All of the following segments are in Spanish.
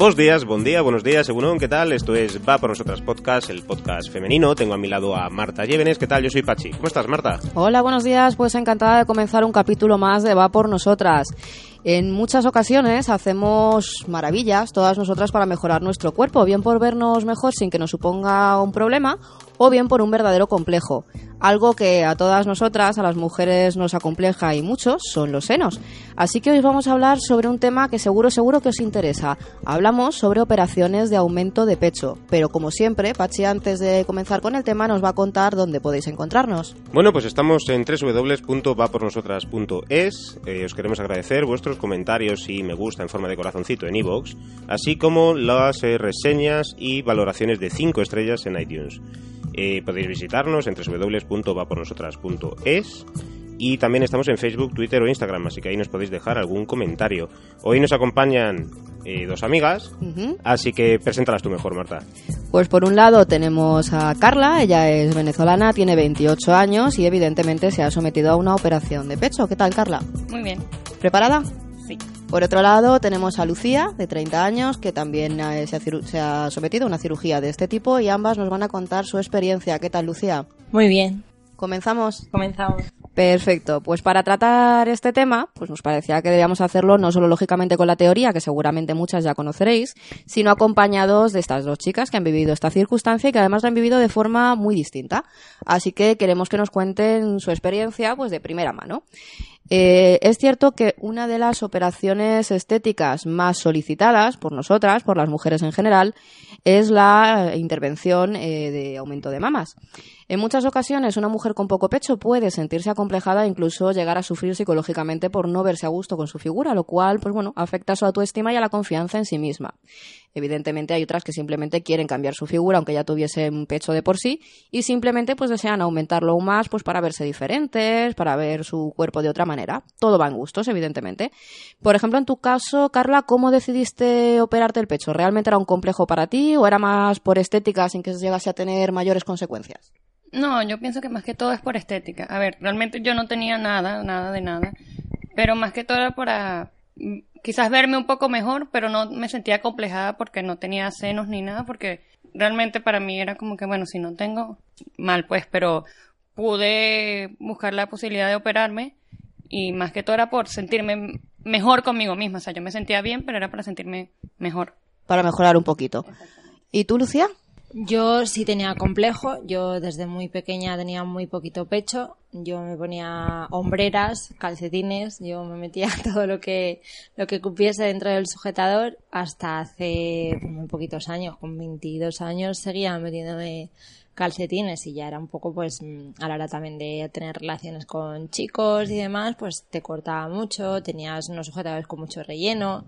Buenos días, buen día, buenos días, según ¿qué tal? Esto es Va por Nosotras Podcast, el podcast femenino. Tengo a mi lado a Marta Llévenes. ¿Qué tal? Yo soy Pachi. ¿Cómo estás, Marta? Hola, buenos días. Pues encantada de comenzar un capítulo más de Va por Nosotras. En muchas ocasiones hacemos maravillas, todas nosotras, para mejorar nuestro cuerpo, bien por vernos mejor sin que nos suponga un problema, o bien por un verdadero complejo. Algo que a todas nosotras, a las mujeres, nos acompleja y muchos son los senos. Así que hoy vamos a hablar sobre un tema que seguro, seguro que os interesa. Hablamos sobre operaciones de aumento de pecho. Pero como siempre, Pachi, antes de comenzar con el tema, nos va a contar dónde podéis encontrarnos. Bueno, pues estamos en www.vapornosotras.es. Eh, os queremos agradecer vuestros comentarios y me gusta en forma de corazoncito en iVoox, así como las eh, reseñas y valoraciones de 5 estrellas en iTunes. Eh, podéis visitarnos en www.vapornosotras.es y también estamos en Facebook, Twitter o Instagram, así que ahí nos podéis dejar algún comentario. Hoy nos acompañan eh, dos amigas, así que preséntalas tú mejor, Marta. Pues por un lado tenemos a Carla, ella es venezolana, tiene 28 años y evidentemente se ha sometido a una operación de pecho. ¿Qué tal, Carla? Muy bien. ¿Preparada? Sí. Por otro lado, tenemos a Lucía, de 30 años, que también eh, se, ha se ha sometido a una cirugía de este tipo y ambas nos van a contar su experiencia. ¿Qué tal, Lucía? Muy bien. ¿Comenzamos? Comenzamos. Perfecto. Pues para tratar este tema, pues nos parecía que debíamos hacerlo no solo lógicamente con la teoría, que seguramente muchas ya conoceréis, sino acompañados de estas dos chicas que han vivido esta circunstancia y que además la han vivido de forma muy distinta. Así que queremos que nos cuenten su experiencia, pues de primera mano. Eh, es cierto que una de las operaciones estéticas más solicitadas por nosotras, por las mujeres en general, es la intervención eh, de aumento de mamas. En muchas ocasiones, una mujer con poco pecho puede sentirse acomplejada e incluso llegar a sufrir psicológicamente por no verse a gusto con su figura, lo cual, pues bueno, afecta a su autoestima y a la confianza en sí misma. Evidentemente hay otras que simplemente quieren cambiar su figura, aunque ya tuviesen un pecho de por sí, y simplemente pues desean aumentarlo aún más, pues para verse diferentes, para ver su cuerpo de otra manera. Todo va en gustos, evidentemente. Por ejemplo, en tu caso, Carla, ¿cómo decidiste operarte el pecho? ¿Realmente era un complejo para ti o era más por estética sin que llegase a tener mayores consecuencias? No, yo pienso que más que todo es por estética. A ver, realmente yo no tenía nada, nada de nada. Pero más que todo era para mm, quizás verme un poco mejor, pero no me sentía complejada porque no tenía senos ni nada, porque realmente para mí era como que, bueno, si no tengo, mal pues, pero pude buscar la posibilidad de operarme y más que todo era por sentirme mejor conmigo misma. O sea, yo me sentía bien, pero era para sentirme mejor. Para mejorar un poquito. ¿Y tú, Lucía? Yo sí tenía complejo, yo desde muy pequeña tenía muy poquito pecho, yo me ponía hombreras, calcetines, yo me metía todo lo que lo que cupiese dentro del sujetador hasta hace muy poquitos años, con 22 años seguía metiéndome calcetines y ya era un poco pues a la hora también de tener relaciones con chicos y demás, pues te cortaba mucho, tenías unos sujetadores con mucho relleno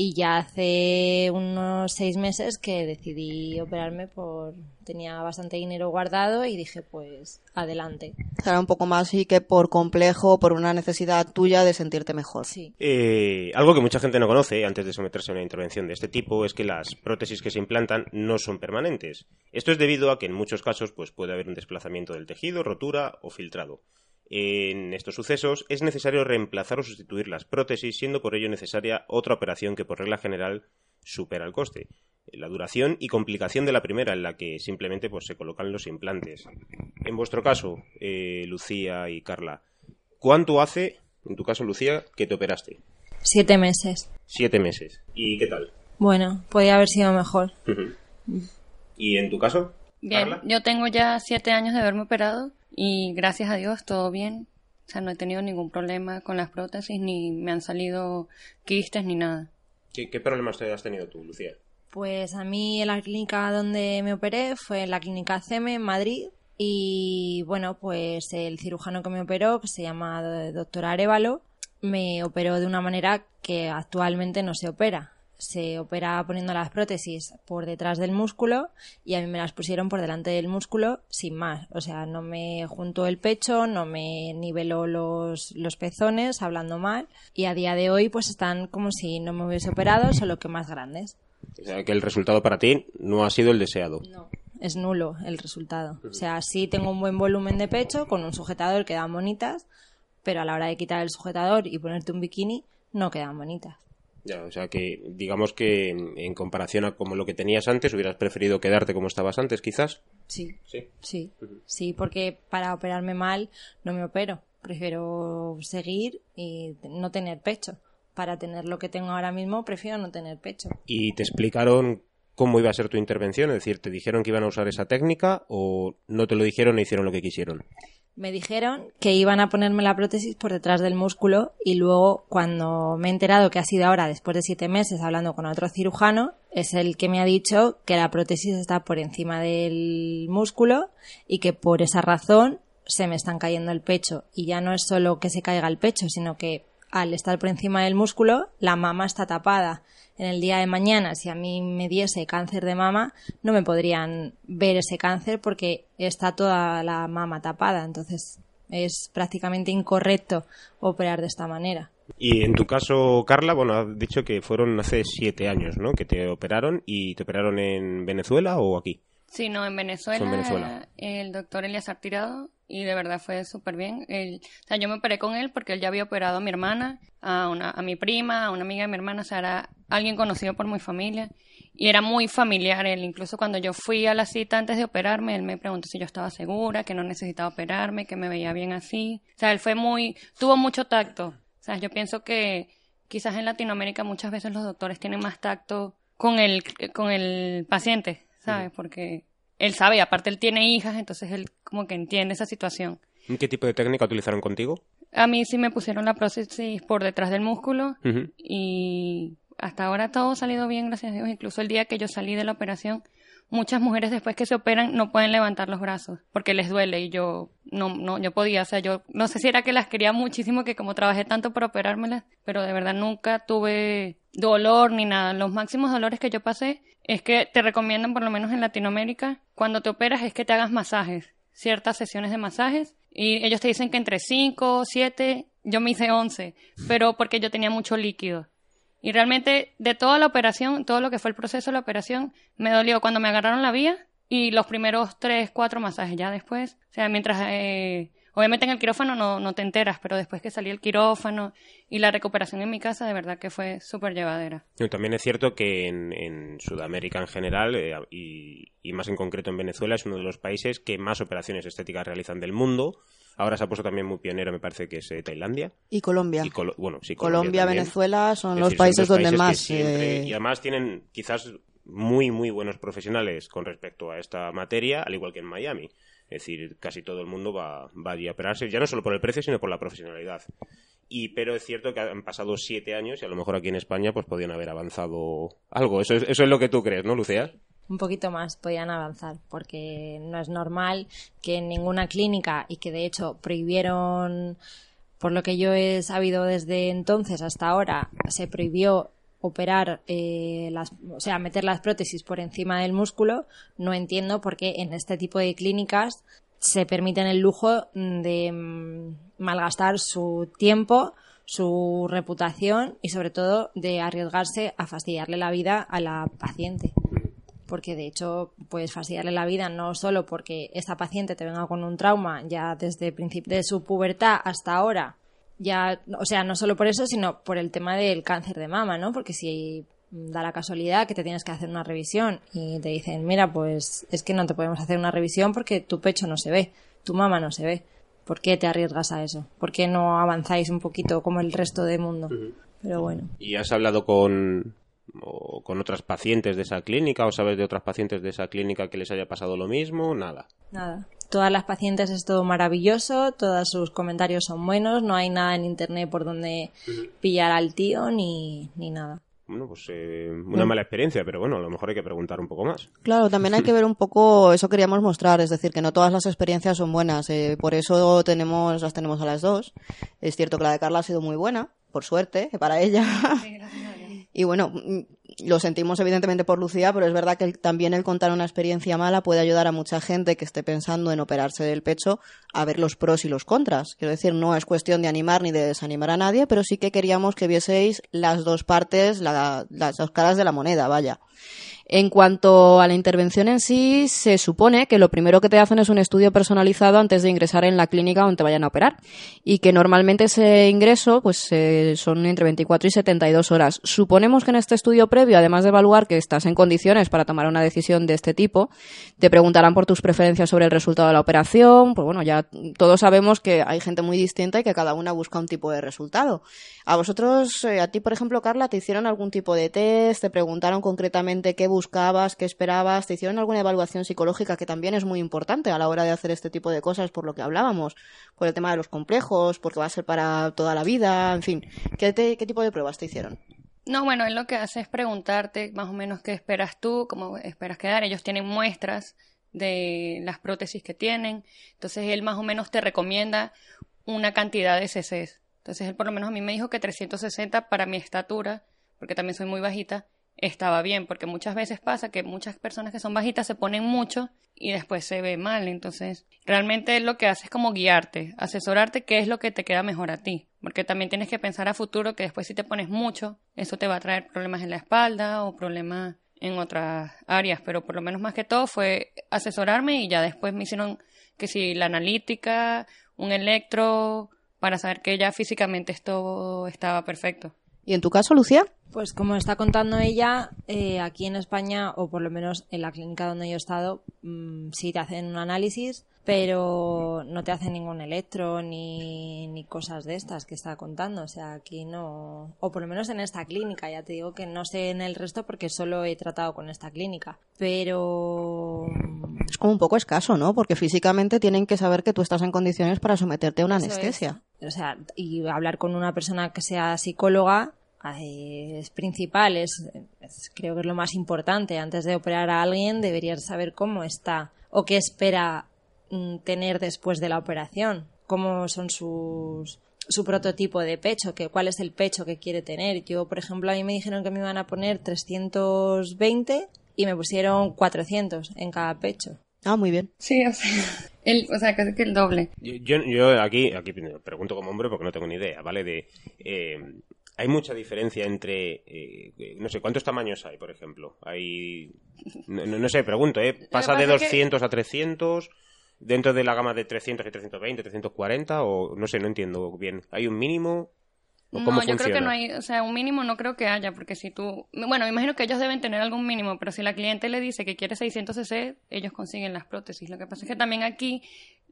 y ya hace unos seis meses que decidí operarme por tenía bastante dinero guardado y dije pues adelante Era un poco más y que por complejo, por una necesidad tuya de sentirte mejor. sí Eh, algo que mucha gente no conoce antes de someterse a una intervención de este tipo es que las prótesis que se implantan no son permanentes. Esto es debido a que en muchos casos pues, puede haber un desplazamiento del tejido, rotura o filtrado. En estos sucesos es necesario reemplazar o sustituir las prótesis, siendo por ello necesaria otra operación que por regla general supera el coste. La duración y complicación de la primera, en la que simplemente pues, se colocan los implantes. En vuestro caso, eh, Lucía y Carla, ¿cuánto hace, en tu caso Lucía, que te operaste? siete meses Siete meses. ¿Y qué tal? bueno podía haber sido mejor ¿Y en tu caso? Bien, Carla? yo tengo ya siete años de haberme operado y gracias a Dios todo bien. O sea, no he tenido ningún problema con las prótesis, ni me han salido quistes ni nada. ¿Qué, qué problemas te has tenido tú, Lucía? Pues a mí en la clínica donde me operé fue en la clínica CEME en Madrid y bueno, pues el cirujano que me operó, que se llama doctor Arevalo, me operó de una manera que actualmente no se opera. Se opera poniendo las prótesis por detrás del músculo y a mí me las pusieron por delante del músculo sin más. O sea, no me juntó el pecho, no me niveló los, los pezones, hablando mal. Y a día de hoy pues están como si no me hubiese operado, solo que más grandes. O sea, que el resultado para ti no ha sido el deseado. No, es nulo el resultado. O sea, sí tengo un buen volumen de pecho con un sujetador que dan bonitas, pero a la hora de quitar el sujetador y ponerte un bikini no quedan bonitas. Ya, o sea que digamos que en, en comparación a como lo que tenías antes, hubieras preferido quedarte como estabas antes, quizás. Sí, Sí. sí, sí, porque para operarme mal no me opero. Prefiero seguir y no tener pecho. Para tener lo que tengo ahora mismo, prefiero no tener pecho. Y te explicaron cómo iba a ser tu intervención, es decir, te dijeron que iban a usar esa técnica o no te lo dijeron e hicieron lo que quisieron. Me dijeron que iban a ponerme la prótesis por detrás del músculo y luego cuando me he enterado que ha sido ahora, después de siete meses, hablando con otro cirujano, es el que me ha dicho que la prótesis está por encima del músculo y que por esa razón se me están cayendo el pecho. Y ya no es solo que se caiga el pecho, sino que al estar por encima del músculo, la mama está tapada. En el día de mañana, si a mí me diese cáncer de mama, no me podrían ver ese cáncer porque está toda la mama tapada. Entonces es prácticamente incorrecto operar de esta manera. Y en tu caso, Carla, bueno, has dicho que fueron hace siete años, ¿no? Que te operaron y te operaron en Venezuela o aquí. Sí, no, en Venezuela, en Venezuela. el doctor Elias Tirado y de verdad fue súper bien. Él- o sea, yo me operé con él porque él ya había operado a mi hermana, a, una, a mi prima, a una amiga de mi hermana, o sea, era alguien conocido por mi familia y era muy familiar él. Incluso cuando yo fui a la cita antes de operarme, él me preguntó si yo estaba segura, que no necesitaba operarme, que me veía bien así. O sea, él fue muy, tuvo mucho tacto. O sea, yo pienso que quizás en Latinoamérica muchas veces los doctores tienen más tacto con el, con el paciente, ¿sabes? Porque él sabe, y aparte él tiene hijas, entonces él como que entiende esa situación. ¿Qué tipo de técnica utilizaron contigo? A mí sí me pusieron la prótesis por detrás del músculo Ujú. y hasta ahora todo ha salido bien, gracias a Dios. Incluso el día que yo salí de la operación, muchas mujeres después que se operan no pueden levantar los brazos porque les duele y yo no, no, yo podía, o sea, yo no sé si era que las quería muchísimo, que como trabajé tanto para operármelas, pero de verdad nunca tuve dolor ni nada. Los máximos dolores que yo pasé es que te recomiendan, por lo menos en Latinoamérica, cuando te operas es que te hagas masajes, ciertas sesiones de masajes y ellos te dicen que entre 5, 7, yo me hice 11, pero porque yo tenía mucho líquido. Y realmente de toda la operación, todo lo que fue el proceso de la operación, me dolió cuando me agarraron la vía y los primeros tres, cuatro masajes ya después. O sea, mientras, eh, obviamente en el quirófano no, no te enteras, pero después que salí el quirófano y la recuperación en mi casa, de verdad que fue súper llevadera. Y También es cierto que en, en Sudamérica en general eh, y, y más en concreto en Venezuela es uno de los países que más operaciones estéticas realizan del mundo. Ahora se ha puesto también muy pionero, me parece que es eh, Tailandia. Y Colombia. Y Colo- bueno, sí, Colombia, también. Venezuela son Es los decir, países donde que más. siempre- eh, Y además tienen quizás muy, muy buenos profesionales con respecto a esta materia, al igual que en Miami. Es decir, casi todo el mundo va, va a operarse, ya no solo por el precio, sino por la profesionalidad. Y, pero es cierto que han pasado siete años y a lo mejor aquí en España pues podían haber avanzado algo. Eso es, eso es lo que tú crees, ¿no, Lucía? un poquito más podían avanzar, porque no es normal que en ninguna clínica y que de hecho prohibieron, por lo que yo he sabido desde entonces hasta ahora, se prohibió operar las, o sea, meter las prótesis por encima del músculo, no entiendo por qué en este tipo de clínicas se permiten el lujo de mm, malgastar su tiempo, su reputación y sobre todo de arriesgarse a fastidiarle la vida a la paciente. Porque de hecho puedes fastidiarle la vida no solo porque esta paciente te venga con un trauma ya desde el principio de su pubertad hasta ahora, ya, o sea, no solo por eso, sino por el tema del cáncer de mama, ¿no? Porque si da la casualidad que te tienes que hacer una revisión y te dicen, mira, pues es que no te podemos hacer una revisión porque tu pecho no se ve, tu mama no se ve. ¿Por qué te arriesgas a eso? ¿Por qué no avanzáis un poquito como el resto del mundo? Pero bueno. ¿Y has hablado con, o con otras pacientes de esa clínica o sabes de otras pacientes de esa clínica que les haya pasado lo mismo? Nada. Nada. Todas las pacientes es todo maravilloso, todos sus comentarios son buenos, no hay nada en internet por donde pillar al tío ni, ni nada. Bueno, pues eh, una mala experiencia, pero bueno, a lo mejor hay que preguntar un poco más. Claro, también hay que ver un poco, eso queríamos mostrar, es decir, que no todas las experiencias son buenas, eh, por eso tenemos, las tenemos a las dos. Es cierto que la de Carla ha sido muy buena, por suerte, para ella. Y bueno, lo sentimos evidentemente por Lucía, pero es verdad que también el contar una experiencia mala puede ayudar a mucha gente que esté pensando en operarse del pecho a ver los pros y los contras. Quiero decir, no es cuestión de animar ni de desanimar a nadie, pero sí que queríamos que vieseis las dos partes, la- las dos caras de la moneda, vaya. En cuanto a la intervención en sí, se supone que lo primero que te hacen es un estudio personalizado antes de ingresar en la clínica donde te vayan a operar. Y que normalmente ese ingreso pues eh, son entre 24 y 72 horas. Suponemos que en este estudio previo, además de evaluar que estás en condiciones para tomar una decisión de este tipo, te preguntarán por tus preferencias sobre el resultado de la operación. Pues bueno, ya todos sabemos que hay gente muy distinta y que cada una busca un tipo de resultado. A vosotros, eh, a ti, por ejemplo, Carla, ¿te hicieron algún tipo de test? ¿Te preguntaron concretamente qué qué esperabas? ¿Te hicieron alguna evaluación psicológica que también es muy importante a la hora de hacer este tipo de cosas por lo que hablábamos? Por el tema de los complejos, porque va a ser para toda la vida, en fin. ¿Qué, qué tipo de pruebas te hicieron? No, bueno, él lo que hace es preguntarte más o menos qué esperas tú, cómo esperas quedar. Ellos tienen muestras de las prótesis que tienen. Entonces él más o menos te recomienda una cantidad de CCs. Entonces él por lo menos a mí me dijo que 360 para mi estatura, porque también soy muy bajita, estaba bien, porque muchas veces pasa que muchas personas que son bajitas se ponen mucho y después se ve mal. Entonces, realmente lo que hace es como guiarte, asesorarte qué es lo que te queda mejor a ti. Porque también tienes que pensar a futuro que después si te pones mucho, eso te va a traer problemas en la espalda o problemas en otras áreas. Pero por lo menos más que todo fue asesorarme y ya después me hicieron que si la analítica, un electro, para saber que ya físicamente esto estaba perfecto. ¿Y en tu caso, Lucía? Pues como está contando ella, eh, aquí en España, o por lo menos en la clínica donde yo he estado, mm, sí te hacen un análisis, pero no te hacen ningún electro ni, ni cosas de estas que está contando. O sea, aquí no, o por lo menos en esta clínica, ya te digo que no sé en el resto porque solo he tratado con esta clínica. Pero Es como un poco escaso, ¿no? Porque físicamente tienen que saber que tú estás en condiciones para someterte a una Eso anestesia. es. O sea, y hablar con una persona que sea psicóloga es principal, es, es- creo que es lo más importante. Antes de operar a alguien deberías saber cómo está o qué espera mm, tener después de la operación, cómo son sus su prototipo de pecho, que cuál es el pecho que quiere tener. Yo, por ejemplo, a mí me dijeron que me iban a poner 320 y me pusieron 400 en cada pecho. Ah, muy bien. Sí, o sea, el, o sea casi que el doble. Yo, yo, yo aquí, aquí pregunto como hombre porque no tengo ni idea, ¿vale? De, eh, hay mucha diferencia entre, eh, no sé, ¿cuántos tamaños hay, por ejemplo? Hay, no, no- no sé, pregunto, ¿eh? ¿Pasa de pasa es que- 200 a 300? ¿Dentro de la gama de 300 y 320, 340? O no sé, no entiendo bien. ¿Hay un mínimo? ¿O cómo No, yo creo que no hay, o sea, un mínimo no creo que haya, porque si tú, bueno, me imagino que ellos deben tener algún mínimo, pero si la cliente le dice que quiere 600 cc, ellos consiguen las prótesis. Lo que pasa es que también aquí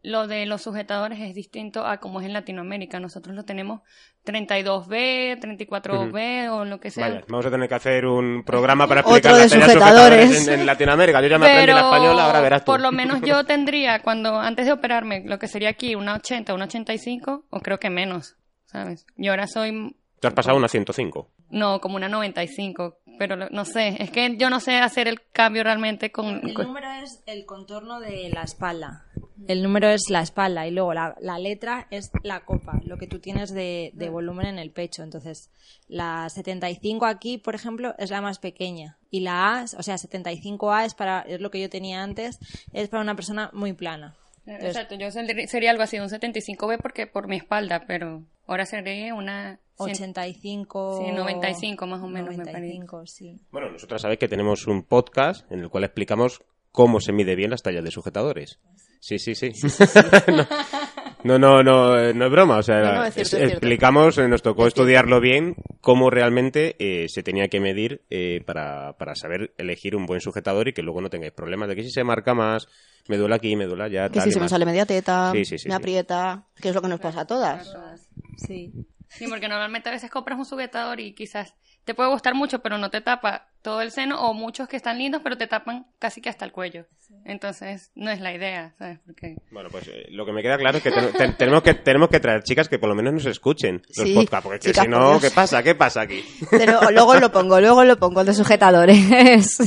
lo de los sujetadores es distinto a como es en Latinoamérica. Nosotros lo tenemos 32B, 34B o lo que sea. Vaya, vamos a tener que hacer un programa para Otro explicar de las telas sujetadores. sujetadores en, en Latinoamérica. Yo ya me aprendí la española, ahora verás tú. por lo menos yo tendría, cuando antes de operarme, lo que sería aquí, una 80, una 85, o creo que menos, ¿sabes? Y ahora soy Te has pasado una 105. No, como una 95, pero no sé, es que yo no sé hacer el cambio realmente con... El número es el contorno de la espalda. El número es la espalda y luego la, la letra es la copa, lo que tú tienes de, de volumen en el pecho. Entonces, la 75 aquí, por ejemplo, es la más pequeña. Y la A, o sea, 75A es para, es lo que yo tenía antes, es para una persona muy plana. Entonces, Exacto, yo sería algo así, un 75B porque por mi espalda, pero ahora sería una... cien- 85. Sí, 95 más o menos, me parece. 95, sí. Bueno, nosotras sabéis que tenemos un podcast en el cual explicamos cómo se mide bien las tallas de sujetadores. Sí, sí, sí. no, no, no, no es broma. O sea, No, no, es cierto, es cierto. explicamos, eh, nos tocó estudiarlo bien, cómo realmente eh, se tenía que medir eh, para, para saber elegir un buen sujetador y que luego no tengáis problemas de que si se marca más, me duele aquí, me duele allá, Que tal si y se me sale media teta, Sí, sí, sí, me sí. aprieta, que es lo que nos pasa a todas. Sí. Sí, porque normalmente a veces compras un sujetador y quizás te puede gustar mucho, pero no te tapa todo el seno, o muchos que están lindos, pero te tapan casi que hasta el cuello. Entonces, no es la idea, ¿sabes? Porque... Bueno, pues eh, lo que me queda claro es que ten- ten- tenemos que tenemos que traer chicas que por lo menos nos escuchen los Sí, podcasts, porque que chicas, si no. ¿qué pasa? ¿Qué pasa aquí? Pero luego lo pongo, luego lo pongo, el de sujetadores.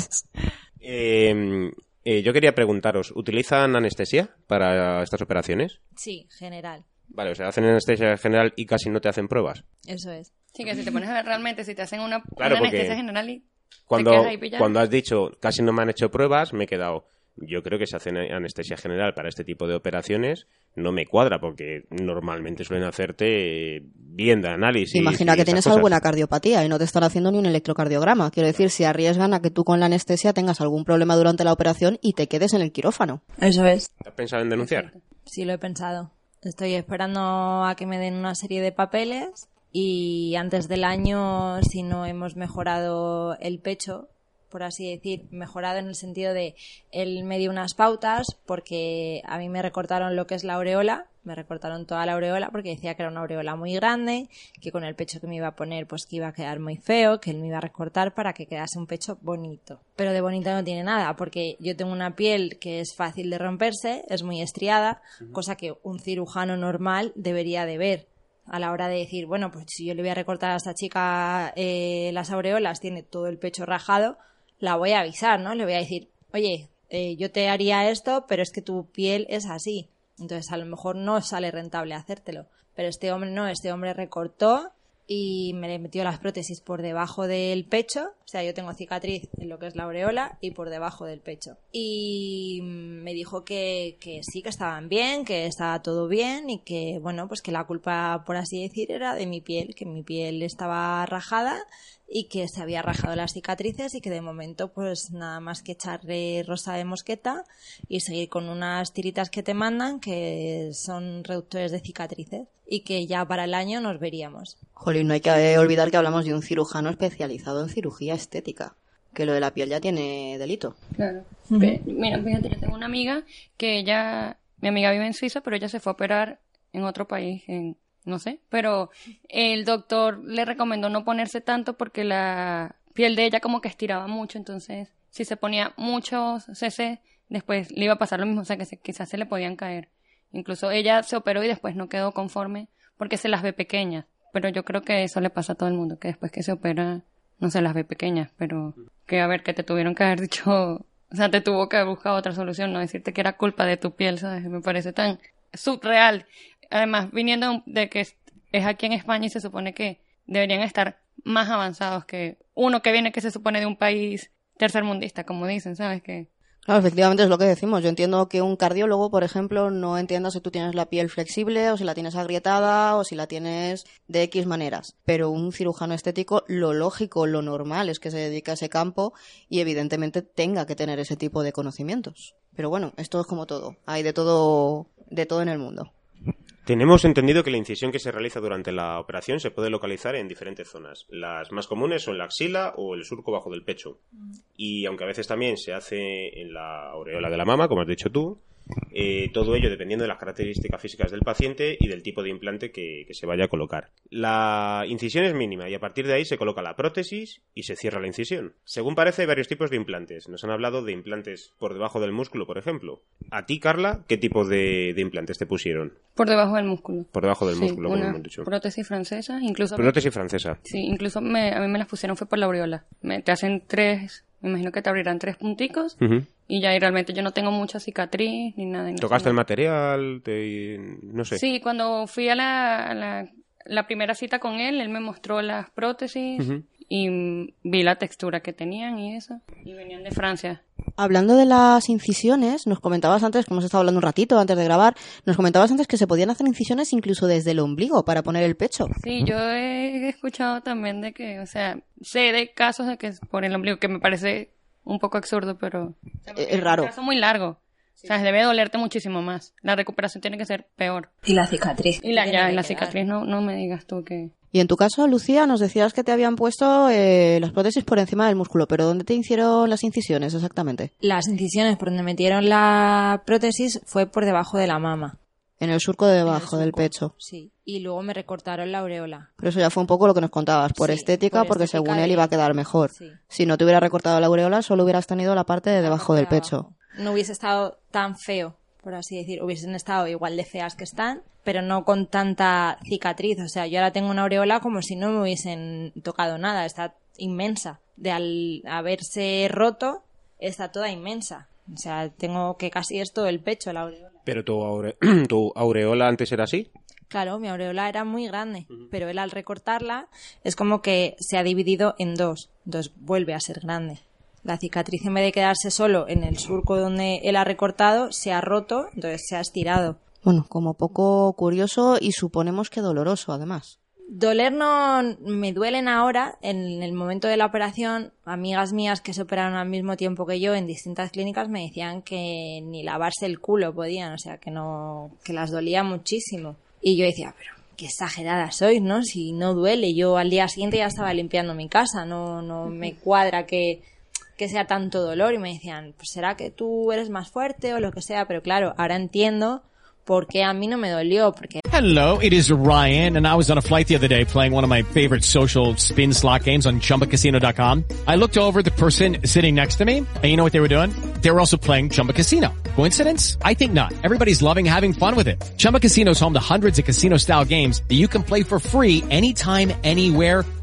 Eh, eh, yo quería preguntaros, ¿utilizan anestesia para estas operaciones? Sí, general. Vale, o sea, hacen anestesia general y casi no te hacen pruebas. Eso es. Sí, que si te pones a ver realmente, si te hacen una, Claro, una porque- anestesia general y Cuando, quedas ahí pillado. cuando has dicho casi no me han hecho pruebas, me he quedado. Yo creo que se hace anestesia general para este tipo de operaciones. No me cuadra porque normalmente suelen hacerte bien de análisis. Imagina y que tienes cosas. alguna cardiopatía y no te están haciendo ni un electrocardiograma. Quiero decir, si arriesgan a que tú con la anestesia tengas algún problema durante la operación y te quedes en el quirófano. Eso es. ¿Has pensado en denunciar? Sí, lo he pensado. Estoy esperando a que me den una serie de papeles y antes del año, si no hemos mejorado el pecho, por así decir, mejorado en el sentido de él me dio unas pautas porque a mí me recortaron lo que es la aureola, me recortaron toda la aureola porque decía que era una aureola muy grande, que con el pecho que me iba a poner pues que iba a quedar muy feo, que él me iba a recortar para que quedase un pecho bonito. Pero de bonito no tiene nada porque yo tengo una piel que es fácil de romperse, es muy estriada, cosa que un cirujano normal debería de ver a la hora de decir, bueno, pues si yo le voy a recortar a esta chica eh, las aureolas, tiene todo el pecho rajado, la voy a avisar, ¿no? Le voy a decir, oye, eh, yo te haría esto, pero es que tu piel es así. Entonces a lo mejor no sale rentable hacértelo. Pero este hombre no, este hombre recortó y me le metió las prótesis por debajo del pecho. O sea, yo tengo cicatriz en lo que es la aureola y por debajo del pecho. Y me dijo que, que sí, que estaban bien, que estaba todo bien y que, bueno, pues que la culpa, por así decir, era de mi piel, que mi piel estaba rajada y que se había rajado las cicatrices y que de momento pues nada más que echarle rosa de mosqueta y seguir con unas tiritas que te mandan que son reductores de cicatrices y que ya para el año nos veríamos. Jolín, no hay que olvidar que hablamos de un cirujano especializado en cirugía estética. Que lo de la piel ya tiene delito. Claro. Mira, fíjate, yo tengo una amiga que ella, mi amiga vive en Suiza, pero ella se fue a operar en otro país, en, no sé, pero el doctor le recomendó no ponerse tanto porque la piel de ella como que estiraba mucho, entonces si se ponía muchos cc, después le iba a pasar lo mismo, o sea que se- quizás se le podían caer. Incluso ella se operó y después no quedó conforme porque se las ve pequeñas, pero yo creo que eso le pasa a todo el mundo, que después que se opera no se las ve pequeñas, pero que a ver, que te tuvieron que haber dicho, o sea, te tuvo que haber buscado otra solución, no decirte que era culpa de tu piel, ¿sabes? Me parece tan subreal. Además, viniendo de que es aquí en España y se supone que deberían estar más avanzados que uno que viene que se supone de un país tercermundista, como dicen, ¿sabes? Que Claro, efectivamente es lo que decimos. Yo entiendo que un cardiólogo, por ejemplo, no entienda si tú tienes la piel flexible o si la tienes agrietada o si la tienes de X maneras. Pero un cirujano estético, lo lógico, lo normal es que se dedique a ese campo y evidentemente tenga que tener ese tipo de conocimientos. Pero bueno, esto es como todo. Hay de todo, de todo en el mundo. Tenemos entendido que la incisión que se realiza durante la operación se puede localizar en diferentes zonas. Las más comunes son la axila o el surco bajo del pecho. Y aunque a veces también se hace en la aureola de la mama, como has dicho tú, eh, todo ello dependiendo de las características físicas del paciente y del tipo de implante que, que se vaya a colocar. La incisión es mínima y a partir de ahí se coloca la prótesis y se cierra la incisión. Según parece, hay varios tipos de implantes. Nos han hablado de implantes por debajo del músculo, por ejemplo. A ti, Carla, ¿qué tipo de, de implantes te pusieron? por debajo del músculo. Por debajo del Sí, músculo, como una hemos dicho. prótesis francesa, incluso Prótesis francesa. Sí, incluso me, a mí me las pusieron fue por la aureola. Me, te hacen tres, me imagino que te abrirán tres punticos Ujú. y ya y realmente yo no tengo mucha cicatriz ni nada. ¿Tocaste el material? Te... No sé. Sí, cuando fui a la, a la, la primera cita con él, él me mostró las prótesis Ujú. y mm, vi la textura que tenían y eso. Y venían de Francia. Hablando de las incisiones, nos comentabas antes, que hemos estado hablando un ratito antes de grabar, nos comentabas antes que se podían hacer incisiones incluso desde el ombligo para poner el pecho. Sí, yo he escuchado también de que, o sea, sé de casos de que es por el ombligo, que me parece un poco absurdo, pero... Es raro. Es un caso muy largo. O sea, debe dolerte muchísimo más. La recuperación tiene que ser peor. Y la cicatriz. Y la, ya, la cicatriz, no, no me digas tú que... Y en tu caso, Lucía, nos decías que te habían puesto eh, las prótesis por encima del músculo, pero ¿dónde te hicieron las incisiones exactamente? Las incisiones por donde metieron la prótesis fue por debajo de la mama. En el surco de debajo del pecho. Sí. Y luego me recortaron la aureola. Pero eso ya fue un poco lo que nos contabas, por Sí, estética, por porque estética según él iba a quedar mejor. Sí. Si no te hubiera recortado la aureola, solo hubieras tenido la parte de debajo del Parte de pecho. No hubiese estado tan feo, por así decir. Hubiesen estado igual de feas que están, pero no con tanta cicatriz. O sea, yo ahora tengo una aureola como si no me hubiesen tocado nada. Está inmensa. De al haberse roto, está toda inmensa. O sea, tengo que casi es todo el pecho la aureola. ¿Pero tu, aure- tu aureola antes era así? Claro, mi aureola era muy grande, pero él al recortarla es como que se ha dividido en dos, entonces vuelve a ser grande. La cicatriz en vez de quedarse solo en el surco donde él ha recortado, se ha roto, entonces se ha estirado. Bueno, como poco curioso y suponemos que doloroso, además. Doler no me duelen ahora. En el momento de la operación, amigas mías que se operaron al mismo tiempo que yo en distintas clínicas me decían que ni lavarse el culo podían, o sea, que no, que las dolía muchísimo. Y yo decía, pero qué exagerada sois, ¿no? Si no duele, yo al día siguiente ya estaba limpiando mi casa, no, no me cuadra que, que sea tanto dolor. Y me decían, pues será que tú eres más fuerte o lo que sea, pero claro, ahora entiendo por qué a mí no me dolió, porque Hello, it is Ryan, and I was on a flight the other day playing one of my favorite social spin slot games on chumbacasino.com. I looked over the person sitting next to me, and you know what they were doing? They were also playing Chumba Casino. Coincidence? I think not. Everybody's loving having fun with it. Chumba Casino is home to hundreds of casino style games that you can play for free anytime, anywhere,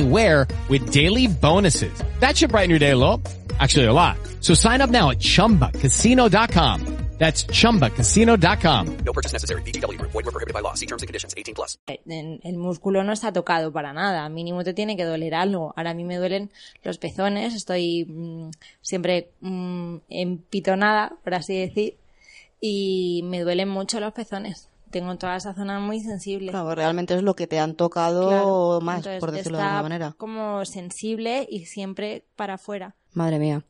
anywhere with daily bonuses. That should brighten your day a little. Actually, a lot. So sign up now at chumbacasino.com. That's chumbacasino.com. No purchase necessary. VGW Group. Void were prohibited by law. See terms and conditions. 18 plus. en- el músculo no está tocado para nada. Mínimo te tiene que doler algo. Ahora a mí me duelen los pezones. Estoy mm, siempre mm, empitonada, por así decir. Y me duelen mucho los pezones. Tengo toda esa zona muy sensible. Claro, realmente es lo que te han tocado Claro. más, Entonces, por decirlo de alguna manera. como sensible y siempre para afuera. Madre mía.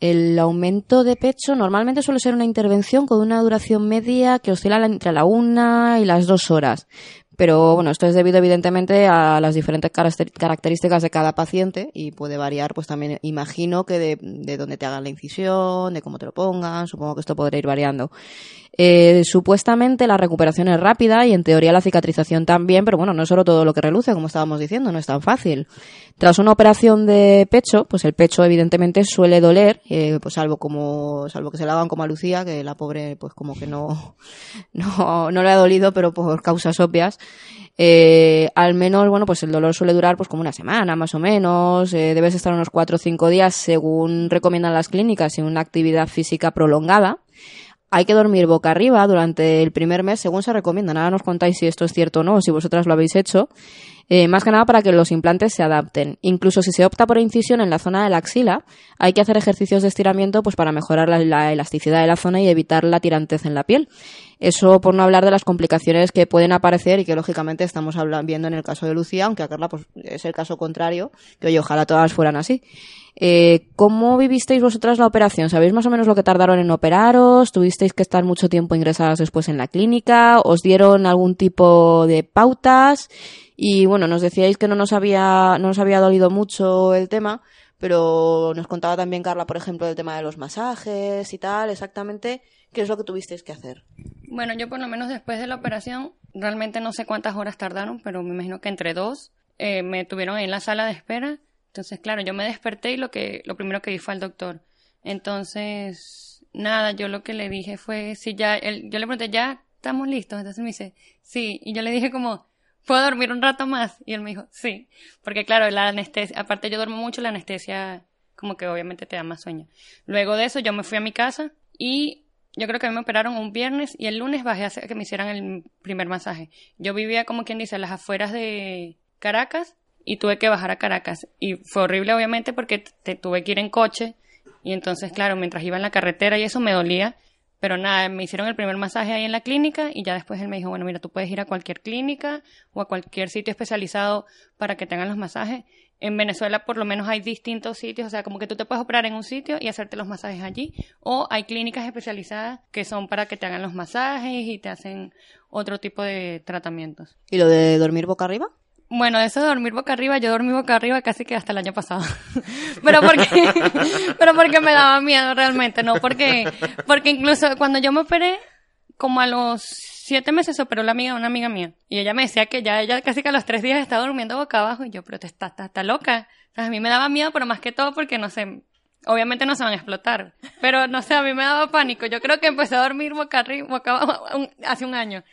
El aumento de pecho normalmente suele ser una intervención con una duración media que oscila la- entre la una y las dos horas. Pero bueno, esto es debido evidentemente a las diferentes caracter- características de cada paciente y puede variar, pues también imagino que de, de dónde te hagan la incisión, de cómo te lo pongan, supongo que esto podrá ir variando. Eh, supuestamente la recuperación es rápida y en teoría la cicatrización también, pero bueno, no es solo todo lo que reluce, como estábamos diciendo, no es tan fácil. Tras una operación de pecho, pues el pecho evidentemente suele doler, eh, pues salvo como, salvo que se la hagan como a Lucía, que la pobre pues como que no, no, no le ha dolido, pero por causas obvias. Eh, al menos, bueno, pues el dolor suele durar pues como una semana más o menos, eh, debes estar unos cuatro o cinco días según recomiendan las clínicas en una actividad física prolongada. Hay que dormir boca arriba durante el primer mes, según se recomienda. Ahora nos contáis si esto es cierto o no, si vosotras lo habéis hecho. Eh, más que nada para que los implantes se adapten. Incluso si se opta por incisión en la zona de la axila, hay que hacer ejercicios de estiramiento pues para mejorar la, la elasticidad de la zona y evitar la tirantez en la piel. Eso por no hablar de las complicaciones que pueden aparecer y que lógicamente estamos habla- viendo en el caso de Lucía, aunque a Carla pues, es el caso contrario, que oye, ojalá todas fueran así. Eh, ¿Cómo vivisteis vosotras la operación? ¿Sabéis más o menos lo que tardaron en operaros? ¿Tuvisteis que estar mucho tiempo ingresadas después en la clínica? ¿Os dieron algún tipo de pautas? Y bueno, nos decíais que no nos había, no nos había dolido mucho el tema, pero nos contaba también Carla, por ejemplo, del tema de los masajes y tal, exactamente, ¿qué es lo que tuvisteis que hacer? Bueno, yo por lo menos después de la operación, realmente no sé cuántas horas tardaron, pero me imagino que entre dos, eh, me tuvieron en la sala de espera. Entonces, claro, yo me desperté y lo que, lo primero que vi fue al doctor. Entonces, nada, yo lo que le dije fue, si ya, yo le pregunté, ¿ya estamos listos? Entonces me dice, sí. Y yo le dije como, ¿puedo dormir un rato más? Y él me dijo, sí. Porque claro, la anestesia, aparte yo duermo mucho, la anestesia como que obviamente te da más sueño. Luego de eso yo me fui a mi casa y yo creo que a mí me operaron un viernes y el lunes bajé a que me hicieran el primer masaje. Yo vivía como quien dice a las afueras de Caracas y tuve que bajar a Caracas. Y fue horrible obviamente porque te tuve que ir en coche y entonces claro, mientras iba en la carretera y eso me dolía. Pero nada, me hicieron el primer masaje ahí en la clínica y ya después él me dijo, bueno, mira, tú puedes ir a cualquier clínica o a cualquier sitio especializado para que te hagan los masajes. En Venezuela por lo menos hay distintos sitios, o sea, como que tú te puedes operar en un sitio y hacerte los masajes allí, o hay clínicas especializadas que son para que te hagan los masajes y te hacen otro tipo de tratamientos. ¿Y lo de dormir boca arriba? Bueno, eso de dormir boca arriba, yo dormí boca arriba casi que hasta el año pasado. pero porque, pero porque me daba miedo realmente, no porque, porque incluso cuando yo me operé, como a los siete meses se operó la amiga una amiga mía. Y ella me decía que ya ella casi que a los tres días estaba durmiendo boca abajo. Y yo, pero te está, está, loca. O sea, a mí me daba miedo, pero más que todo porque no sé, obviamente no se van a explotar. Pero no sé, a mí me daba pánico. Yo creo que empecé a dormir boca arriba, boca abajo hace un año.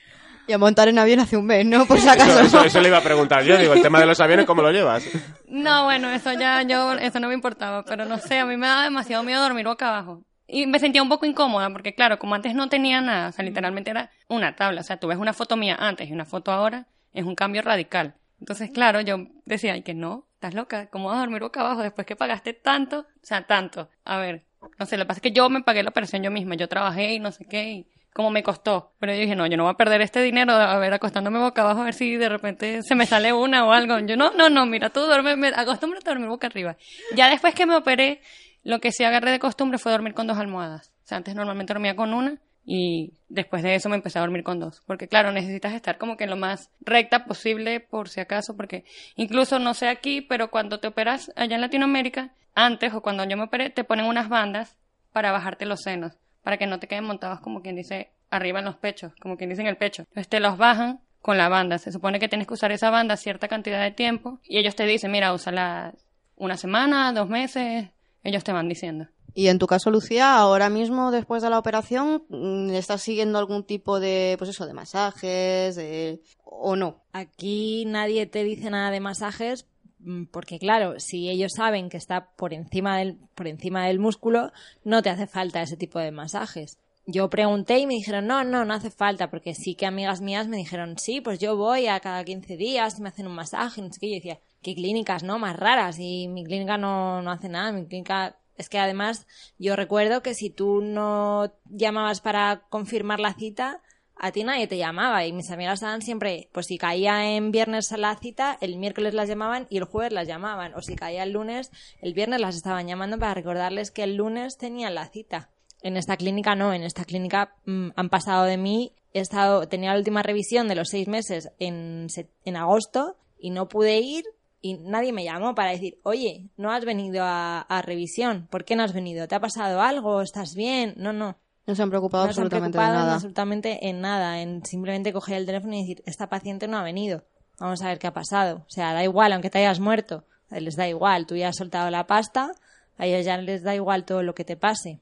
Y a montar en avión hace un mes, ¿no? Por si Eso, acaso. eso- eso le iba a preguntar yo, digo, el tema de los aviones, ¿cómo lo llevas? No, bueno, eso ya, yo, eso no me importaba, pero no sé, a mí me daba demasiado miedo dormir boca abajo. Y me sentía un poco incómoda, porque claro, como antes no tenía nada, o sea, literalmente era una tabla, o sea, tú ves una foto mía antes y una foto ahora, es un cambio radical. Entonces, claro, yo decía, ay, que no, estás loca, ¿cómo vas a dormir boca abajo después que pagaste tanto? O sea, tanto. A ver, no sé, lo que pasa es que yo me pagué la operación yo misma, yo trabajé y no sé qué, y como me costó. Pero yo dije, no, yo no voy a perder este dinero, a ver, acostándome boca abajo, a ver si de repente se me sale una o algo. Yo, no, no, no, mira, tú duerme, me- acostúmbrate a dormir boca arriba. Ya después que me operé, lo que sí agarré de costumbre fue dormir con dos almohadas. O sea, antes normalmente dormía con una y después de eso me empecé a dormir con dos. Porque claro, necesitas estar como que lo más recta posible por si acaso, porque incluso no sé aquí, pero cuando te operas allá en Latinoamérica, antes o cuando yo me operé, te ponen unas bandas para bajarte los senos, para que no te queden montados como quien dice arriba en los pechos, como quien dice en el pecho. Entonces te los bajan con la banda. Se supone que tienes que usar esa banda cierta cantidad de tiempo y ellos te dicen, mira, úsala una semana, dos meses, ellos te van diciendo. Y en tu caso, Lucía, ahora mismo, después de la operación, mm, ¿estás siguiendo algún tipo de, pues eso, de masajes, de... o no? Aquí nadie te dice nada de masajes porque claro, si ellos saben que está por encima del por encima del músculo, no te hace falta ese tipo de masajes. Yo pregunté y me dijeron, "No, no, no hace falta", porque sí que amigas mías me dijeron, "Sí, pues yo voy a cada 15 días y me hacen un masaje", no sé qué, yo decía, "¿Qué clínicas, no? Más raras y mi clínica no no hace nada, mi clínica es que además yo recuerdo que si tú no llamabas para confirmar la cita, a ti nadie te llamaba y mis amigas estaban siempre, pues si caía en viernes la cita, el miércoles las llamaban y el jueves las llamaban, o si caía el lunes, el viernes las estaban llamando para recordarles que el lunes tenían la cita. En esta clínica no, en esta clínica mm, han pasado de mí, he estado, tenía la última revisión de los seis meses en, en agosto y no pude ir y nadie me llamó para decir, oye, no has venido a, a revisión, ¿por qué no has venido? ¿Te ha pasado algo? ¿Estás bien? No, no. No se han preocupado No se han absolutamente preocupado de en nada. absolutamente en nada, en simplemente coger el teléfono y decir, esta paciente no ha venido, vamos a ver qué ha pasado. O sea, da igual, aunque te hayas muerto, les da igual, tú ya has soltado la pasta, a ellos ya les da igual todo lo que te pase.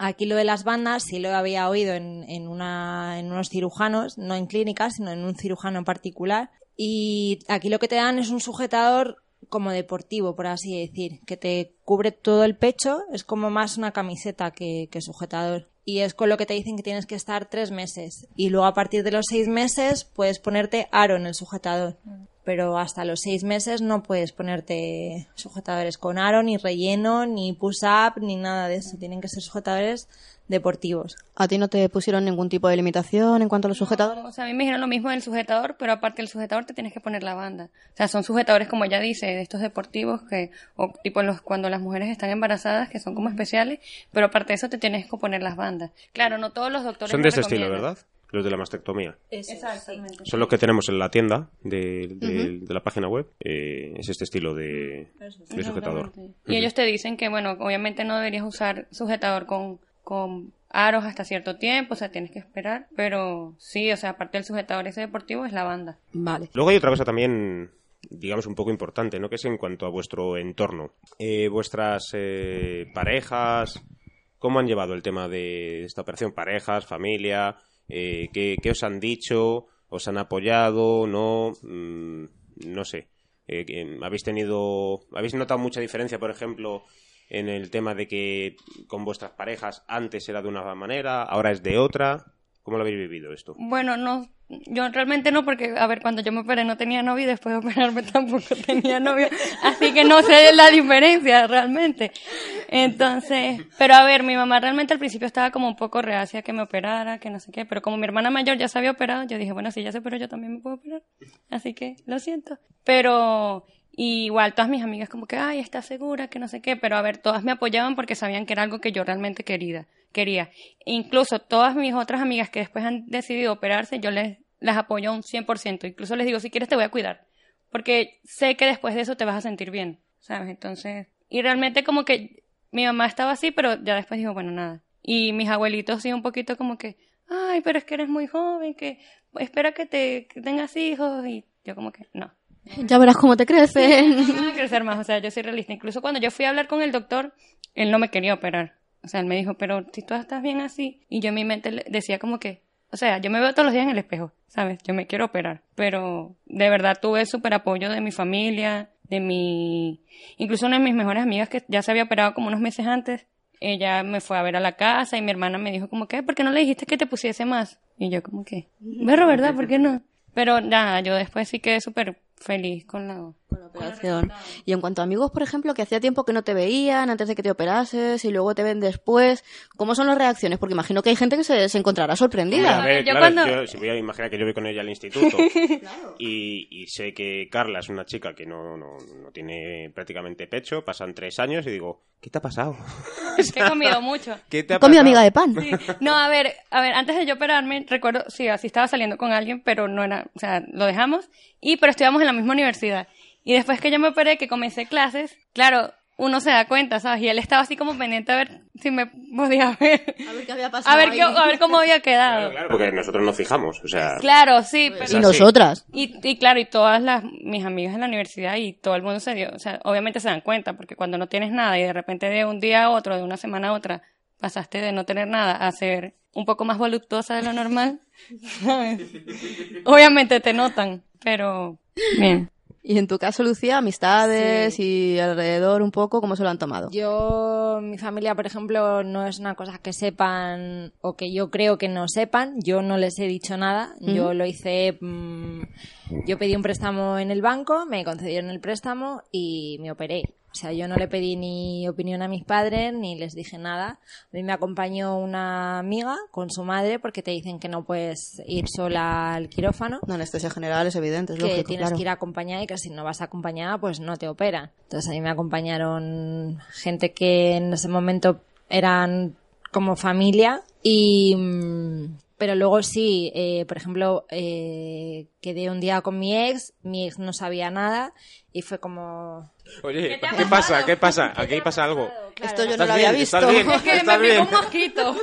Aquí lo de las bandas sí lo había oído en, en, una, en unos cirujanos, no en clínicas, sino en un cirujano en particular. Y aquí lo que te dan es un sujetador como deportivo, por así decir, que te cubre todo el pecho, es como más una camiseta que, que sujetador. Y es con lo que te dicen que tienes que estar tres meses. Y luego a partir de los seis meses puedes ponerte aro en el sujetador. Pero hasta los seis meses no puedes ponerte sujetadores con aro, ni relleno, ni push-up, ni nada de eso. Tienen que ser sujetadores deportivos. ¿A ti no te pusieron ningún tipo de limitación en cuanto a los sujetadores? O sea, a mí me dijeron lo mismo del sujetador, pero aparte del sujetador te tienes que poner la banda. O sea, son sujetadores, como ella dice, de estos deportivos que, o tipo los, cuando las mujeres están embarazadas, que son como especiales, pero aparte de eso te tienes que poner las bandas. Claro, no todos los doctores Son de este estilo. ¿verdad? Los de la mastectomía. Exactamente. Son los que tenemos en la tienda de, de- de la página web. Eh, es este estilo de, de sujetador. Y ellos te dicen que, bueno, obviamente no deberías usar sujetador con, con aros hasta cierto tiempo, o sea, tienes que esperar, pero sí, o sea, aparte del sujetador ese deportivo es la banda. Vale. Luego hay otra cosa también, digamos, un poco importante, ¿no? Que es en cuanto a vuestro entorno. Eh, vuestras eh, parejas, ¿cómo han llevado el tema de esta operación? Parejas, familia, eh, ¿qué, qué os han dicho? ¿Os han apoyado? ¿No? Mm, no sé. Eh, ¿Habéis tenido, habéis notado mucha diferencia, por ejemplo, en el tema de que con vuestras parejas antes era de una manera, ahora es de otra? ¿Cómo lo habéis vivido esto? Bueno, no, yo realmente no, porque, a ver, cuando yo me operé no tenía novio y después de operarme tampoco tenía novio, así que no sé la diferencia realmente. Entonces, pero a ver, mi mamá realmente al principio estaba como un poco reacia que me operara, que no sé qué, pero como mi hermana mayor ya se había operado, yo dije, bueno, si ya se operó, yo también me puedo operar, así que lo siento. Pero y igual todas mis amigas como que, ay, ¿estás segura? Que no sé qué, pero a ver, todas me apoyaban porque sabían que era algo que yo realmente quería. quería. Incluso todas mis otras amigas que después han decidido operarse, yo les las apoyo un 100%. Incluso les digo, si quieres te voy a cuidar. Porque sé que después de eso te vas a sentir bien, ¿sabes? Entonces, y realmente como que mi mamá estaba así, pero ya después dijo, bueno, nada. Y mis abuelitos sí un poquito como que, ay, pero es que eres muy joven, que espera que te que tengas hijos y yo como que no. Ya verás cómo te crecen. No voy a crecer más, o sea, yo soy realista. Incluso cuando yo fui a hablar con el doctor, él no me quería operar. O sea, él me dijo, pero si tú estás bien así. Y yo en mi mente decía como que, o sea, yo me veo todos los días en el espejo, ¿sabes? Yo me quiero operar. Pero de verdad tuve súper apoyo de mi familia, de mi... Incluso una de mis mejores amigas que ya se había operado como unos meses antes, ella me fue a ver a la casa y mi hermana me dijo como que, ¿por qué no le dijiste que te pusiese más? Y yo como que, berro, ¿verdad? ¿Por qué no? Pero nada, yo después sí quedé súper feliz con la... Con la operación. Y en cuanto a amigos, por ejemplo, que hacía tiempo que no te veían antes de que te operases y luego te ven después, ¿cómo son las reacciones? Porque imagino que hay gente que se, se encontrará sorprendida. A ver, Yo claro, cuando- yo- si voy a imaginar que yo voy con ella al instituto y, y sé que Carla es una chica que no, no, no tiene prácticamente pecho, pasan tres años y digo, ¿qué te ha pasado? Es que he comido mucho. ¿Qué te ha Con mi pasado? amiga de pan. Sí. No, a ver, a ver, antes de yo operarme, recuerdo, sí, así estaba saliendo con alguien, pero no era, o sea, lo dejamos, y pero estudiamos en la misma universidad. Y después que yo me operé, que comencé clases, claro, uno se da cuenta, ¿sabes? Y él estaba así como pendiente a ver si me podía ver. A ver qué había pasado. A ver, qué- a ver cómo había Claro, quedado. claro, porque nosotros nos fijamos, o sea... Claro, sí, pero... Y nosotras. Y, y claro, y todas las, mis amigas en la universidad y todo el mundo se dio, o sea, obviamente se dan cuenta, porque cuando no tienes nada y de repente de un día a otro, de una semana a otra, pasaste de no tener nada a ser un poco más voluptuosa de lo normal, ¿sabes? obviamente te notan, pero bien. Y en tu caso, Lucía, amistades y alrededor un poco, ¿cómo se lo han tomado? Yo, mi familia, por ejemplo, no es una cosa que sepan o que yo creo que no sepan. Yo no les he dicho nada. Yo lo hice. mm, yo pedí un préstamo en el banco, me concedieron el préstamo y me operé. O sea, yo no le pedí ni opinión a mis padres ni les dije nada. A mí me acompañó una amiga con su madre porque te dicen que no puedes ir sola al quirófano No, anestesia general es evidente, es que lógico, tienes claro. que ir acompañada y que si no vas acompañada pues no te operan. Entonces a mí me acompañaron gente que en ese momento eran como familia y mm, pero luego sí, eh, por ejemplo, eh, quedé un día con mi ex, mi ex no sabía nada y fue como... Oye, ¿Qué ¿qué pasa? ¿Qué pasa? Aquí pasa algo. Esto yo no ¿Estás lo había bien? visto. ¿Estás bien? Es que me ¿Estás picó un mosquito.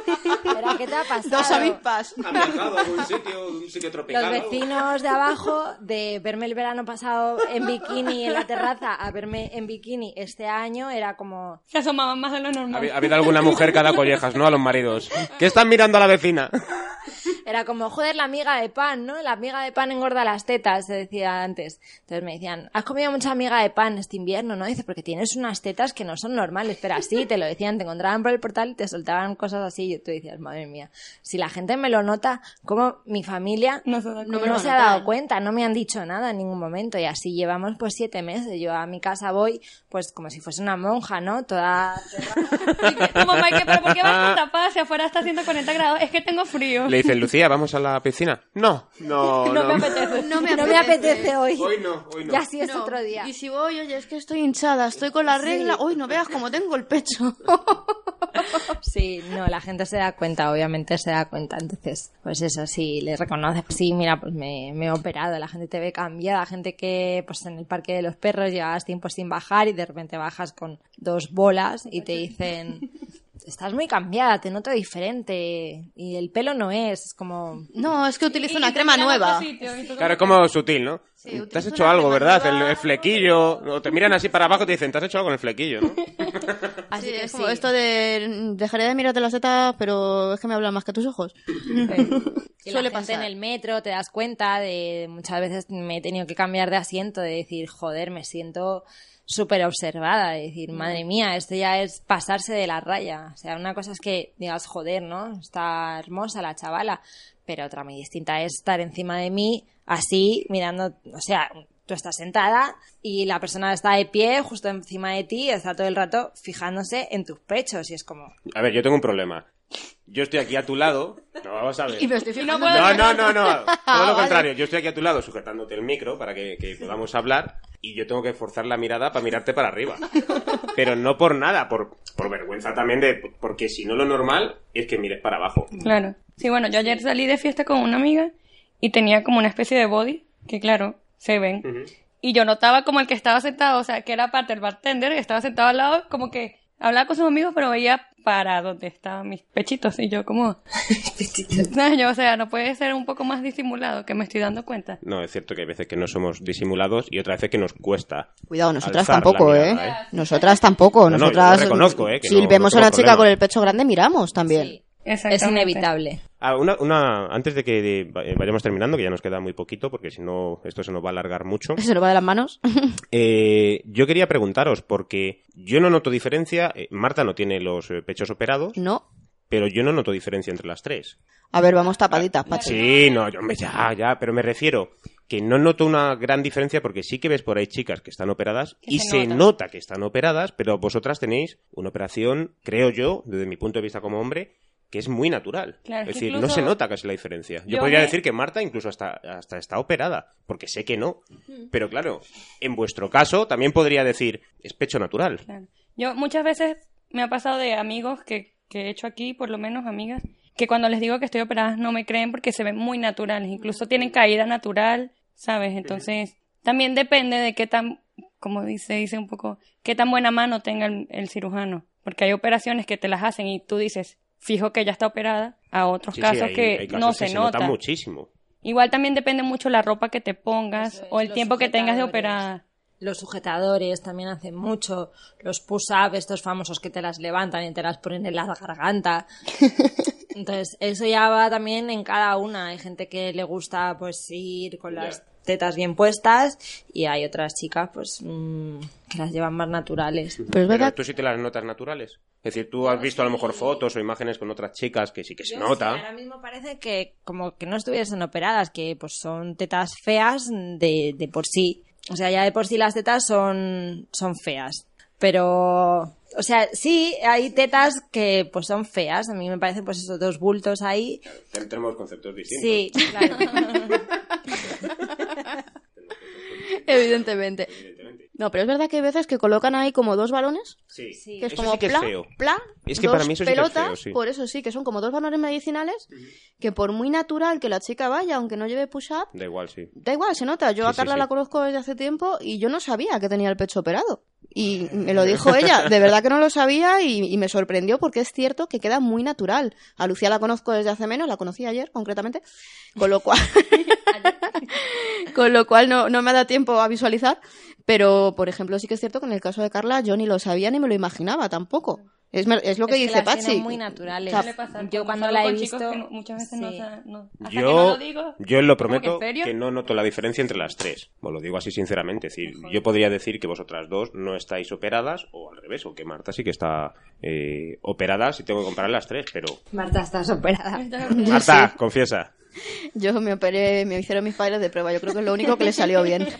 ¿Pero qué te ha pasado? Dos avispas. ¿Han viajado a algún sitio, un sitio tropical? Los vecinos de abajo, de verme el verano pasado en bikini en la terraza a verme en bikini este año, era como... Se asomaban más de lo normal. ha habido alguna mujer que ha dado collejas, ¿no? A los maridos. ¿Qué están mirando a la vecina? Era como, joder, la amiga de pan, ¿no? La amiga de pan engorda las tetas, se decía antes. Entonces me decían, has comido mucha amiga de pan este invierno, ¿no? Dice, porque tienes unas tetas que no son normales. Pero así, te lo decían, te encontraban por el portal y te soltaban cosas así. Y tú decías, madre mía, si la gente me lo nota, como mi familia No se no, cuenta. se ha dado cuenta, no me han dicho nada en ningún momento. Y así llevamos pues siete meses. Yo a mi casa voy, pues como si fuese una monja, ¿no? Toda... ¿pero por qué vas con tapada si afuera está haciendo 40 grados? Es que tengo frío. Le dicen, Lucía, ¿vamos a la piscina? No, no, No me apetece. No me No me apetece hoy. Hoy no, hoy no. Ya sí es No. otro día. Y si voy, oye, es que estoy hinchada, estoy con la regla. Uy, no veas cómo tengo el pecho. Sí, no, la gente se da cuenta, obviamente se da cuenta. Entonces, pues eso, sí, le reconoce, pues sí, mira, pues me, me he operado, la gente te ve cambiada, gente que, pues en el parque de los perros llevabas tiempo sin bajar y de repente bajas con dos bolas y te dicen, estás muy cambiada, te noto diferente y el pelo no es, es como... No, es que utilizo Y una crema nueva. sitio, Claro, es como sutil, ¿no? te has hecho algo, ¿verdad? El, flequillo. O te miran así para abajo y te dicen, te has hecho algo con el flequillo, ¿no? Así Sí, que es como sí. esto de dejaré de mirarte las tetas, pero es que me hablan más que tus ojos. Y Suele la gente pasar. en el metro te das cuenta de muchas veces me he tenido que cambiar de asiento de decir joder me siento súper observada de decir madre mía esto ya es pasarse de la raya o sea una cosa es que digas joder no está hermosa la chavala pero otra muy distinta es estar encima de mí así mirando o sea tú estás sentada y la persona está de pie justo encima de ti y está todo el rato fijándose en tus pechos y es como A ver, yo tengo un problema. Yo estoy aquí a tu lado. No, vamos a ver. Y me estoy No, no, no, no. Todo Ah, lo vale. contrario. Yo estoy aquí a tu lado sujetándote el micro para que, que podamos hablar y yo tengo que forzar la mirada para mirarte para arriba. Pero no por nada, por, por vergüenza también de... Porque si no lo normal es que mires para abajo. Claro. Sí, bueno, yo ayer salí de fiesta con una amiga y tenía como una especie de body, que claro, se ven. Y yo notaba como el que estaba sentado, o sea, que era parte del bartender, y estaba sentado al lado, como que hablaba con sus amigos, pero veía para donde estaban mis pechitos y yo como... No, yo, o sea, no puede ser un poco más disimulado, que me estoy dando cuenta. No, es cierto que hay veces que no somos disimulados y otras veces que nos cuesta. Cuidado, nosotras tampoco, ¿eh? mirada, Nosotras tampoco. No, no, yo nosotras, lo reconozco, ¿eh? que si no- vemos no a una chica problema. con el pecho grande, miramos también. Sí. Es inevitable. Ah, una, una, antes de que de- vayamos terminando, que ya nos queda muy poquito, porque si no, esto se nos va a alargar mucho. Se nos va de las manos. Eh, yo quería preguntaros, porque yo no noto diferencia. eh, Marta no tiene los eh, pechos operados, no. pero yo no noto diferencia entre las tres. A ver, vamos tapaditas, Pachi. Sí, no, yo me, ya, ya, pero me refiero que no noto una gran diferencia porque sí que ves por ahí chicas que están operadas Que y se se nota. nota que están operadas, pero vosotras tenéis una operación, creo yo, desde mi punto de vista como hombre, que es muy natural. Claro, es decir, no se nota casi la diferencia. Yo, Yo podría me- decir que Marta incluso hasta, hasta está operada, porque sé que no. Pero claro, en vuestro caso también podría decir, es pecho natural. Claro. Yo muchas veces me ha pasado de amigos que, que he hecho aquí, por lo menos amigas, que cuando les digo que estoy operada no me creen porque se ven muy naturales, incluso tienen caída natural, ¿sabes? Entonces, también depende de qué tan, como dice, dice un poco, qué tan buena mano tenga el, el cirujano, porque hay operaciones que te las hacen y tú dices, fijo que ya está operada, a otros Sí, sí, casos hay- que hay casos no que se, se nota. nota muchísimo. Igual también depende mucho la ropa que te pongas es, o el tiempo que tengas de operada. Los sujetadores también hacen mucho. Los push-up, estos famosos que te las levantan y te las ponen en la garganta. Entonces, eso ya va también en cada una. Hay gente que le gusta pues ir con las tetas bien puestas y hay otras chicas pues mm, que las llevan más naturales. Pero es Pero verdad tú sí te las notas naturales. Es decir, tú has visto a lo mejor fotos o imágenes con otras chicas que sí que se Yo, sí, nota. ahora mismo parece que como que no estuviesen operadas, que pues son tetas feas de, de por sí. O sea, ya de por sí las tetas son, son feas. Pero, o sea, sí, hay tetas que pues son feas. A mí me parecen pues esos dos bultos ahí. Tenemos conceptos distintos. Sí, claro. Evidentemente. No, pero es verdad que hay veces que colocan ahí como dos balones, Sí. Sí. que es Eso como sí que es plan, feo. plan, Es que dos para mí eso sí que es pelotas, feo, sí. por eso sí, que son como dos balones medicinales, que por muy natural que la chica vaya, aunque no lleve push-up, Da igual, sí. da igual, se nota. Yo Sí, a sí, Carla sí. la conozco desde hace tiempo y yo no sabía que tenía el pecho operado. Y me lo dijo ella, de verdad que no lo sabía y, y me sorprendió porque es cierto que queda muy natural. A Lucía la conozco desde hace menos, la conocí ayer concretamente, con lo cual, con lo cual no, no me ha dado tiempo a visualizar. Pero, por ejemplo, sí que es cierto que en el caso de Carla yo ni lo sabía ni me lo imaginaba tampoco. Es, es lo que Es dice las Pachi. muy naturales. O sea, yo cuando la he visto, que no- muchas veces no, sí. no- hasta que Yo, no lo digo. yo lo ¿cómo que prometo que no noto la diferencia entre las tres. Os lo digo así sinceramente. Es decir, yo podría decir que vosotras dos no estáis operadas, o al revés, o que Marta sí que está eh, operada si tengo que comparar las tres, pero. Marta, estás operada. Marta, confiesa. Yo me operé, me hicieron mis padres de prueba. Yo creo que es lo único que le salió bien.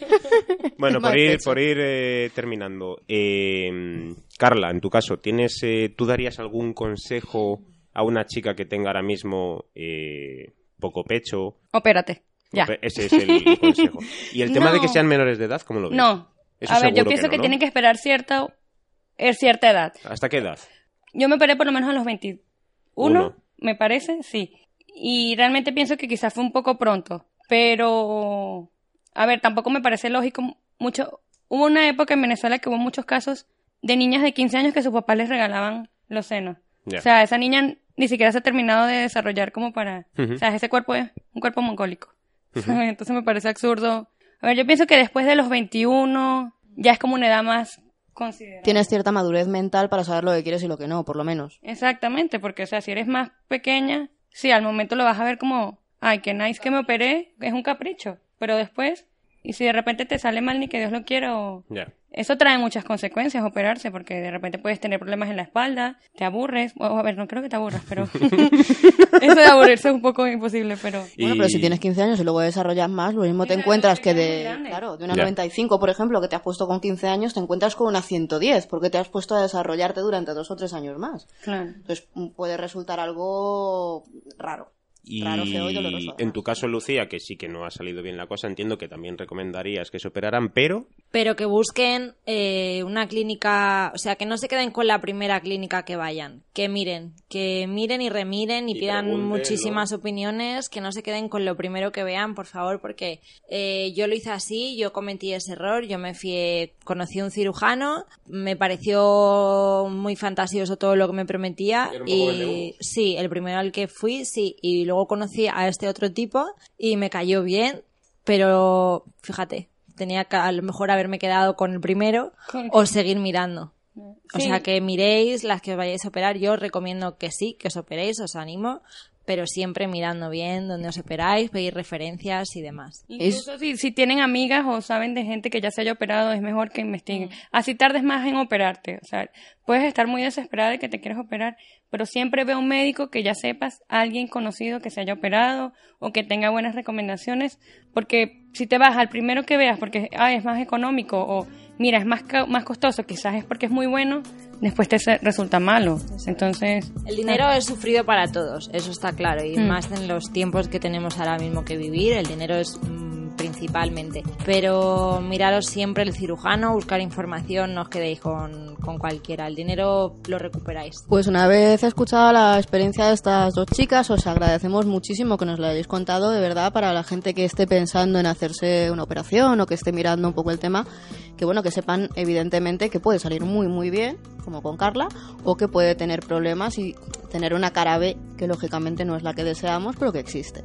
Bueno, por ir, por ir eh, terminando. Eh, Carla, en tu caso, ¿tienes, eh, ¿tú darías algún consejo a una chica que tenga ahora mismo eh, poco pecho? Opérate. Ya. Ese es el consejo. ¿Y el tema de que sean menores de edad, cómo lo ves? No. Eso a ver, yo pienso no, que, ¿no? tienen que esperar cierta, es cierta edad. ¿Hasta qué edad? Yo me operé por lo menos a los 21, Uno. me parece, sí. Y realmente pienso que quizás fue un poco pronto. Pero, a ver, tampoco me parece lógico mucho. Hubo una época en Venezuela que hubo muchos casos de niñas de 15 años que sus papás les regalaban los senos. O sea, esa niña ni siquiera se ha terminado de desarrollar como para... O sea, ese cuerpo es un cuerpo mongólico. Entonces me parece absurdo. A ver, yo pienso que después de los 21 ya es como una edad más considerable. Tienes cierta madurez mental para saber lo que quieres y lo que no, por lo menos. Exactamente, porque, o sea, si eres más pequeña, sí, al momento lo vas a ver como, ay, qué nice que me operé, es un capricho. Pero después, y si de repente te sale mal ni que Dios lo quiera, o... Eso trae muchas consecuencias, operarse, porque de repente puedes tener problemas en la espalda, te aburres, o a ver, no creo que te aburras, pero eso de aburrirse es un poco imposible, pero... Bueno, Y- pero si tienes 15 años y luego desarrollas más, lo mismo te encuentras es que de, claro, de una Ya. 95, por ejemplo, que te has puesto con 15 años, te encuentras con una 110, porque te has puesto a desarrollarte durante dos o tres años más. Claro. Entonces puede resultar algo raro. Y Raro, feo y doloroso, en tu caso, Lucía, que sí que no ha salido bien la cosa, entiendo que también recomendarías que se operaran, pero Pero que busquen eh, una clínica, o sea, que no se queden con la primera clínica que vayan, que miren, que miren y remiren y, Y pidan muchísimas opiniones, que no se queden con lo primero que vean, por favor, porque eh, yo lo hice así, yo cometí ese error, yo me fui, conocí a un cirujano, me pareció muy fantasioso todo lo que me prometía y vendehumo. sí, el primero al que fui, sí, y luego conocí a este otro tipo y me cayó bien, pero fíjate, tenía que a lo mejor haberme quedado con el primero Con- o seguir mirando. O Sí. sea, que miréis las que os vayáis a operar. Yo os recomiendo que sí, que os operéis, os animo, pero siempre mirando bien dónde os operáis, pedir referencias y demás. Incluso si, si tienen amigas o saben de gente que ya se haya operado, es mejor que investiguen. Así tardes más en operarte. O sea, puedes estar muy desesperada de que te quieres operar, pero siempre ve a un médico que ya sepas, alguien conocido que se haya operado o que tenga buenas recomendaciones, porque si te vas al primero que veas porque ah, es más económico o mira, es más, ca- más costoso, quizás es porque es muy bueno, después te resulta malo. Entonces, El dinero es sufrido para todos, eso está claro, y Mm. más en los tiempos que tenemos ahora mismo que vivir, el dinero es mm, principalmente. Pero miraros siempre el cirujano, buscar información, no os quedéis con, con cualquiera, el dinero lo recuperáis. Pues una vez escuchada la experiencia de estas dos chicas, os agradecemos muchísimo que nos lo hayáis contado, de verdad, para la gente que esté pensando en hacerse una operación o que esté mirando un poco el tema, que bueno, que sepan evidentemente que puede salir muy muy bien, como con Carla, o que puede tener problemas y tener una cara B, que lógicamente no es la que deseamos, pero que existe.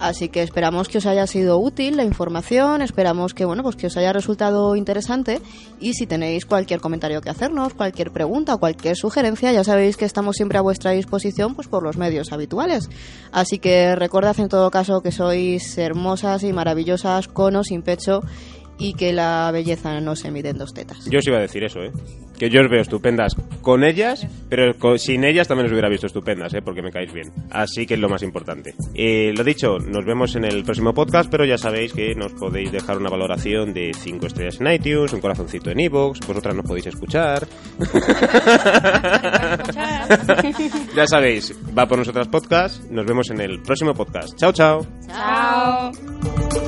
Así que esperamos que os haya sido útil la información, esperamos que bueno, pues que os haya resultado interesante y si tenéis cualquier comentario que hacernos, cualquier pregunta cualquier sugerencia, ya sabéis que estamos siempre a vuestra disposición pues por los medios habituales. Así que recordad en todo caso que sois hermosas y maravillosas con o sin pecho y que la belleza no se mide en dos tetas. yo os iba a decir eso, ¿eh? Que yo os veo estupendas con ellas, pero sin ellas también os hubiera visto estupendas, ¿eh? Porque me caéis bien. Así que es lo más importante. Eh, lo dicho, nos vemos en el próximo podcast, pero ya sabéis que nos podéis dejar una valoración de 5 estrellas en iTunes, un corazoncito en iVoox, vosotras nos podéis escuchar. ya sabéis, va por nosotras podcast. Nos vemos en el próximo podcast. Chao, chao. chao.